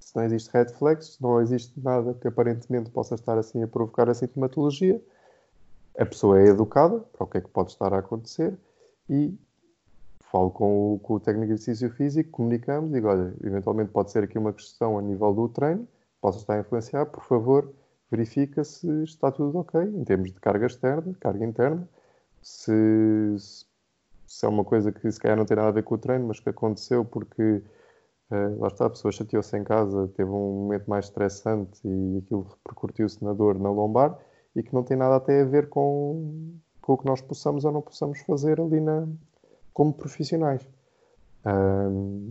se não existe red flags, se não existe nada que aparentemente possa estar assim a provocar a sintomatologia, a pessoa é educada para o que é que pode estar a acontecer e falo com o, com o técnico de exercício físico, comunicamos, digo, olha, eventualmente pode ser aqui uma questão a nível do treino, possa estar a influenciar, por favor, verifica se está tudo ok, em termos de carga externa, carga interna, se, se se é uma coisa que se calhar não tem nada a ver com o treino, mas que aconteceu porque uh, lá está, a pessoa chateou-se em casa, teve um momento mais estressante e aquilo repercutiu-se na dor na lombar e que não tem nada até a ver com, com o que nós possamos ou não possamos fazer ali na, como profissionais. Um,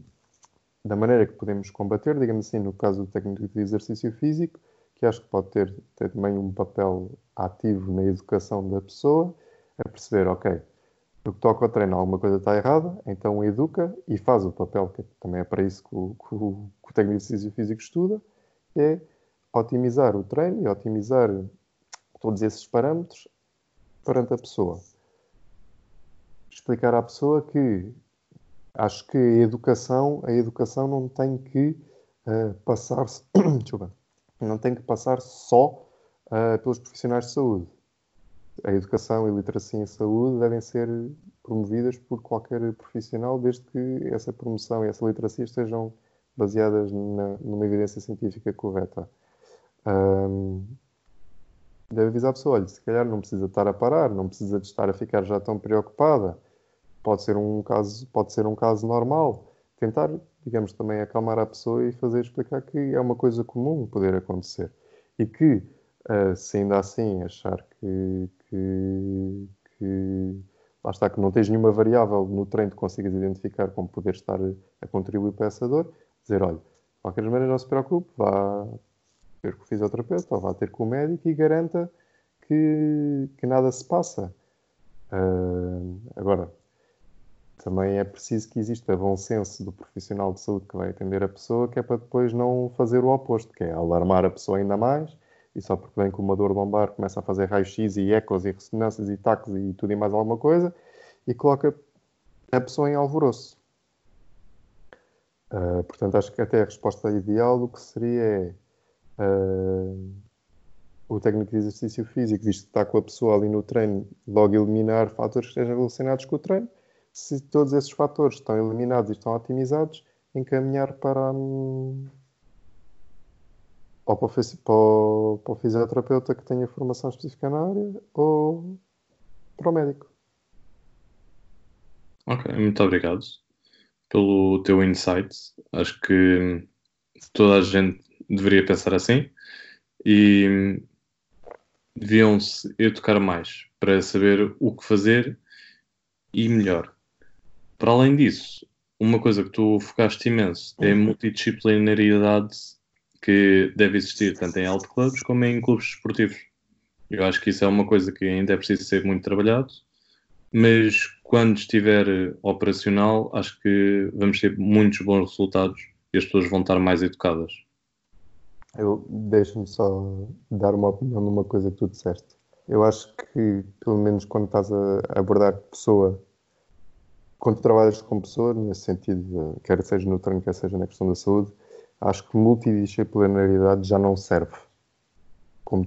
da maneira que podemos combater, digamos assim, no caso do técnico de exercício físico, que acho que pode ter, ter também um papel ativo na educação da pessoa, a perceber, ok, no que toca ao treino, alguma coisa está errada, então educa e faz o papel, que também é para isso que o, que o, que o técnico de exercício físico estuda, é otimizar o treino e otimizar todos esses parâmetros perante a pessoa. Explicar à pessoa que acho que a educação, a educação não tem que uh, passar [COUGHS] não tem que passar só uh, pelos profissionais de saúde a educação e a literacia em saúde devem ser promovidas por qualquer profissional, desde que essa promoção e essa literacia estejam baseadas na, numa evidência científica correta. Um, deve avisar a pessoa, olha, se calhar não precisa estar a parar, não precisa de estar a ficar já tão preocupada. Pode ser um caso, pode ser um caso normal. Tentar, digamos, também acalmar a pessoa e fazer explicar que é uma coisa comum poder acontecer. E que, uh, se ainda assim achar que, que, que lá está, que não tens nenhuma variável no treino que consigas identificar como poder estar a contribuir para essa dor, dizer, olha, de qualquer maneira não se preocupe, vá ter com o fisioterapeuta ou vá ter com o médico e garanta que, que nada se passa. Uh, agora, também é preciso que exista bom senso do profissional de saúde que vai atender a pessoa, que é para depois não fazer o oposto, que é alarmar a pessoa ainda mais e só porque vem com uma dor lombar começa a fazer raio-x e ecos e ressonâncias e taques e tudo e mais alguma coisa e coloca a pessoa em alvoroço. Uh, portanto, acho que até a resposta ideal do que seria é uh, o técnico de exercício físico, visto que está com a pessoa ali no treino, logo eliminar fatores que estejam relacionados com o treino. Se todos esses fatores estão eliminados e estão otimizados, encaminhar para, um, ou para o, para, o, para o fisioterapeuta que tenha formação específica na área ou para o médico. Ok, muito obrigado pelo teu insight. Acho que toda a gente deveria pensar assim e deviam-se educar mais para saber o que fazer e melhor. Para além disso, uma coisa que tu focaste imenso é a multidisciplinaridade que deve existir tanto em alto clubes como em clubes esportivos. Eu acho que isso é uma coisa que ainda é preciso ser muito trabalhado, mas quando estiver operacional, acho que vamos ter muitos bons resultados e as pessoas vão estar mais educadas. Eu deixo-me só dar uma opinião numa coisa que tu disseste. Eu acho que, pelo menos quando estás a abordar pessoa, quando trabalhas com pessoa, nesse sentido, quer seja no treino, quer seja na questão da saúde, acho que multidisciplinaridade já não serve como,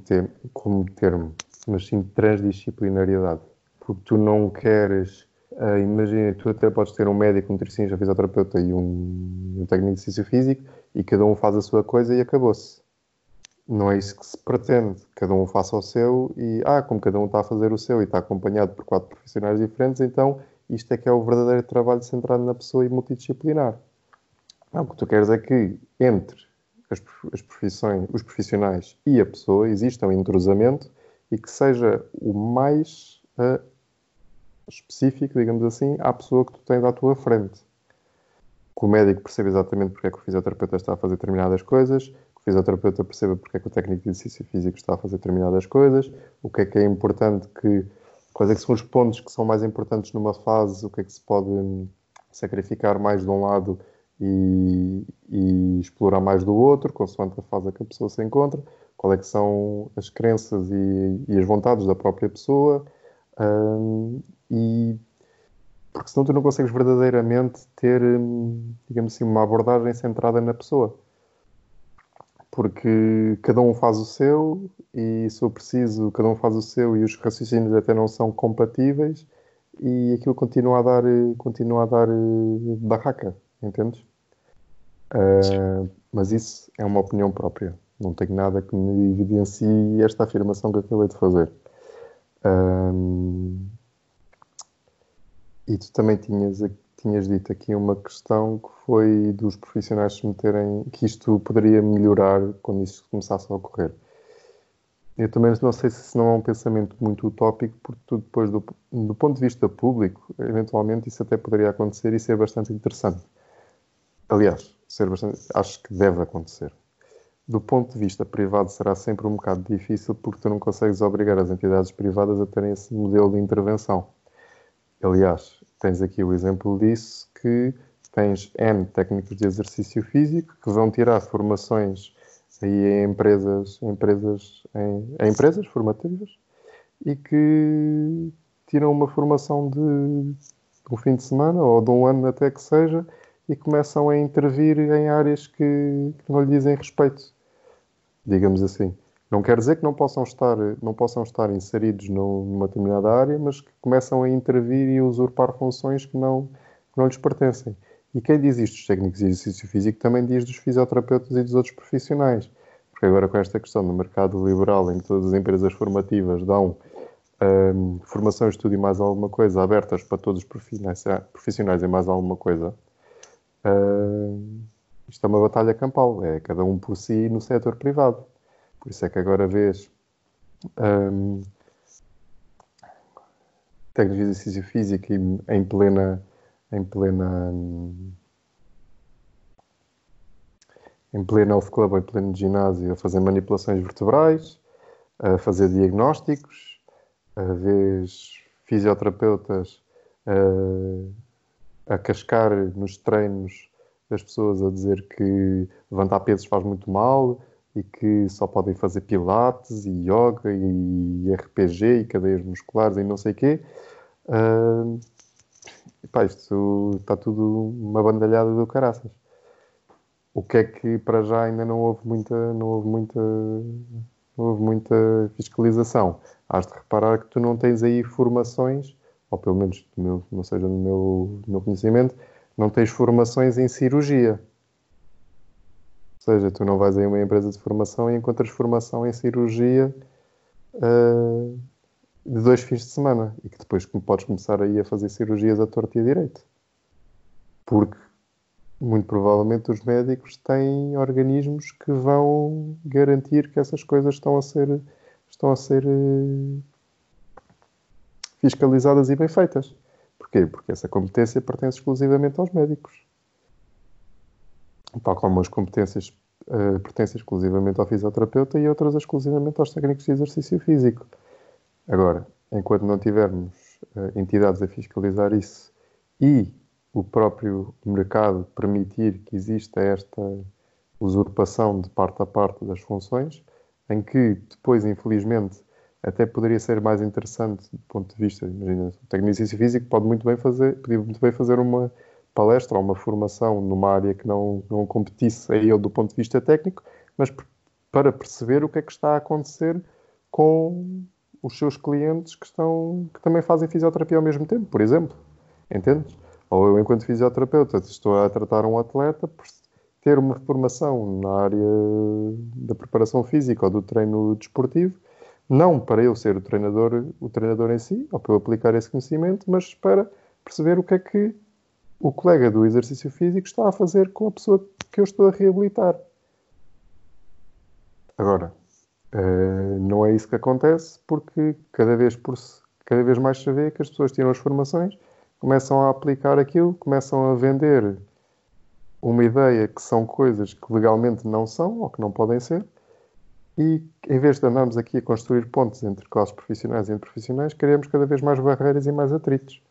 como termo, mas sim transdisciplinaridade. Porque tu não queres, uh, imagina, tu até podes ter um médico, um nutricionista, um fisioterapeuta e um, um técnico de exercício físico e cada um faz a sua coisa e acabou-se. Não é isso que se pretende. Cada um faça o seu e, ah, como cada um está a fazer o seu e está acompanhado por quatro profissionais diferentes, então isto é que é o verdadeiro trabalho centrado na pessoa e multidisciplinar. Não, o que tu queres é que entre as, as profissões, os profissionais e a pessoa exista um entrosamento e que seja o mais uh, específico, digamos assim, à pessoa que tu tens à tua frente. Que o médico perceba exatamente porque é que o fisioterapeuta está a fazer determinadas coisas, que o fisioterapeuta perceba porque é que o técnico de exercício físico está a fazer determinadas coisas, o que é que é importante que. Quais é que são os pontos que são mais importantes numa fase, o que é que se pode hum, sacrificar mais de um lado e, e, explorar mais do outro, consoante a fase que a pessoa se encontra, qual é que são as crenças e, e as vontades da própria pessoa, um, e porque senão tu não consegues verdadeiramente ter, hum, digamos assim, uma abordagem centrada na pessoa. Porque cada um faz o seu e, se eu preciso, cada um faz o seu e os raciocínios até não são compatíveis e aquilo continua a dar, continua a dar eh, barraca entendes? Uh, mas isso é uma opinião própria. Não tenho nada que me evidencie esta afirmação que acabei de fazer. Um, e tu também tinhas, tinhas dito aqui uma questão que foi dos profissionais se meterem que isto poderia melhorar quando isso começasse a ocorrer. Eu também não sei se não é um pensamento muito utópico, porque tu depois, do, do ponto de vista público, eventualmente isso até poderia acontecer e ser bastante interessante. Aliás, ser bastante, acho que deve acontecer. Do ponto de vista privado, será sempre um bocado difícil porque tu não consegues obrigar as entidades privadas a terem esse modelo de intervenção. Aliás, tens aqui o exemplo disso que tens N técnicos de exercício físico que vão tirar formações aí em empresas, empresas em, em empresas formativas e que tiram uma formação de, um fim de semana ou de um ano até que seja e começam a intervir em áreas que, que não lhe dizem respeito, digamos assim. Não quer dizer que não possam estar, não possam estar inseridos numa determinada área, mas que começam a intervir e usurpar funções que não, que não lhes pertencem. E quem diz isto dos técnicos de exercício físico também diz dos fisioterapeutas e dos outros profissionais. Porque agora com esta questão do mercado liberal, em que todas as empresas formativas dão um, formação, estudo e mais alguma coisa abertas para todos os profissionais, e mais alguma coisa, Uh, isto é uma batalha campal, é cada um por si no setor privado. Por isso é que agora vês um, técnicos de exercício físico em plena, em plena, em pleno health club, em pleno ginásio, a fazer manipulações vertebrais, a fazer diagnósticos, a vês fisioterapeutas uh, a cascar nos treinos das pessoas a dizer que levantar pesos faz muito mal e que só podem fazer pilates e yoga e RPG e cadeias musculares e não sei o quê. Uh, isto está tudo uma bandalhada do caraças. O que é que para já ainda não houve muita, não houve muita, não houve muita fiscalização. Has de reparar que tu não tens aí formações ou pelo menos meu, não seja no meu, no meu conhecimento, não tens formações em cirurgia. Seja, tu não vais a uma empresa de formação e encontras formação em cirurgia uh, de dois fins de semana e que depois podes começar aí a fazer cirurgias a torta e a direito. Porque muito provavelmente os médicos têm organismos que vão garantir que essas coisas estão a ser estão a ser uh, fiscalizadas e bem feitas. Porquê? Porque essa competência pertence exclusivamente aos médicos. Tal como as competências uh, pertencem exclusivamente ao fisioterapeuta e outras exclusivamente aos técnicos de exercício físico. Agora, enquanto não tivermos uh, entidades a fiscalizar isso e o próprio mercado permitir que exista esta usurpação de parte a parte das funções, em que depois, infelizmente, até poderia ser mais interessante do ponto de vista, imagina, o tecnicista físico pode muito bem fazer, podia muito bem fazer uma palestra ou uma formação numa área que não, não competisse a ele do ponto de vista técnico, mas para perceber o que é que está a acontecer com os seus clientes que, estão, que também fazem fisioterapia ao mesmo tempo, por exemplo. Entendes? Ou eu, enquanto fisioterapeuta, estou a tratar um atleta, ter uma formação na área da preparação física ou do treino desportivo, não para eu ser o treinador, o treinador em si, ou para eu aplicar esse conhecimento, mas para perceber o que é que o colega do exercício físico está a fazer com a pessoa que eu estou a reabilitar. Agora, uh, não é isso que acontece, porque cada vez, por, cada vez mais se vê que as pessoas tiram as formações, começam a aplicar aquilo, começam a vender uma ideia que são coisas que legalmente não são ou que não podem ser, e em vez de andarmos aqui a construir pontes entre classes profissionais e entre profissionais, criamos cada vez mais barreiras e mais atritos.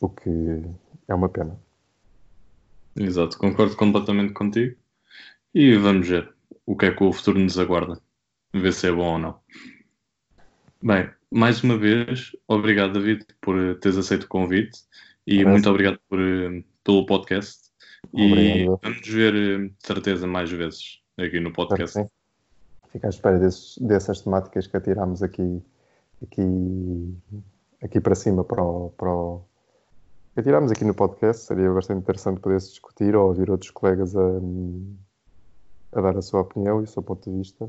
O que é uma pena. Exato, concordo completamente contigo. E vamos ver o que é que o futuro nos aguarda. Ver se é bom ou não. Bem, mais uma vez, obrigado, David, por teres aceito o convite e Parece. muito obrigado por, eh, pelo podcast. Obrigado. E vamos ver, eh, de certeza, mais vezes aqui no podcast. Fica à espera desses, dessas temáticas que atiramos aqui, aqui, aqui para cima para o, para o, que atiramos aqui no podcast. Seria bastante interessante poder-se discutir ou ouvir outros colegas a, a dar a sua opinião e o seu ponto de vista.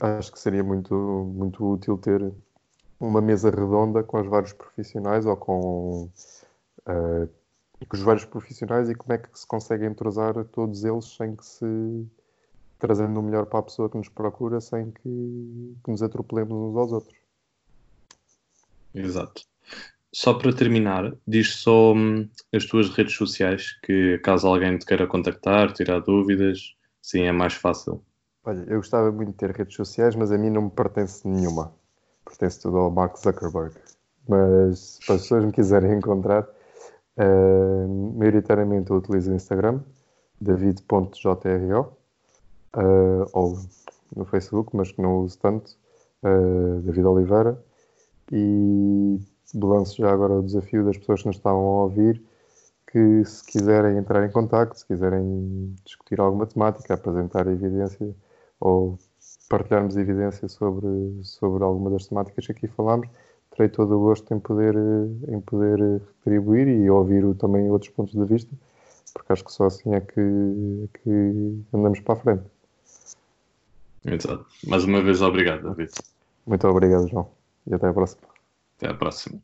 Acho que seria muito, muito útil ter uma mesa redonda com os vários profissionais ou com, uh, com os vários profissionais e como é que se consegue entrosar todos eles sem que se trazendo o melhor para a pessoa que nos procura sem que, que nos atropelemos uns aos outros. Exato. Só para terminar, diz só hum, as tuas redes sociais, que caso alguém te queira contactar, tirar dúvidas, sim, é mais fácil. Olha, eu gostava muito de ter redes sociais, mas a mim não me pertence nenhuma. Pertence tudo ao Mark Zuckerberg. Mas para as pessoas me quiserem encontrar, uh, maioritariamente eu utilizo o Instagram, david.jro uh, ou no Facebook, mas que não uso tanto, uh, David Oliveira. E lanço já agora o desafio das pessoas que nos estavam a ouvir que se quiserem entrar em contato, se quiserem discutir alguma temática, apresentar evidência ou partilharmos evidência sobre, sobre alguma das temáticas que aqui falámos, terei todo o gosto em poder, em poder retribuir e ouvir também outros pontos de vista, porque acho que só assim é que, que andamos para a frente. Exato. Mais uma vez, obrigado, David. Muito obrigado, João. E até a próxima. Até a próxima.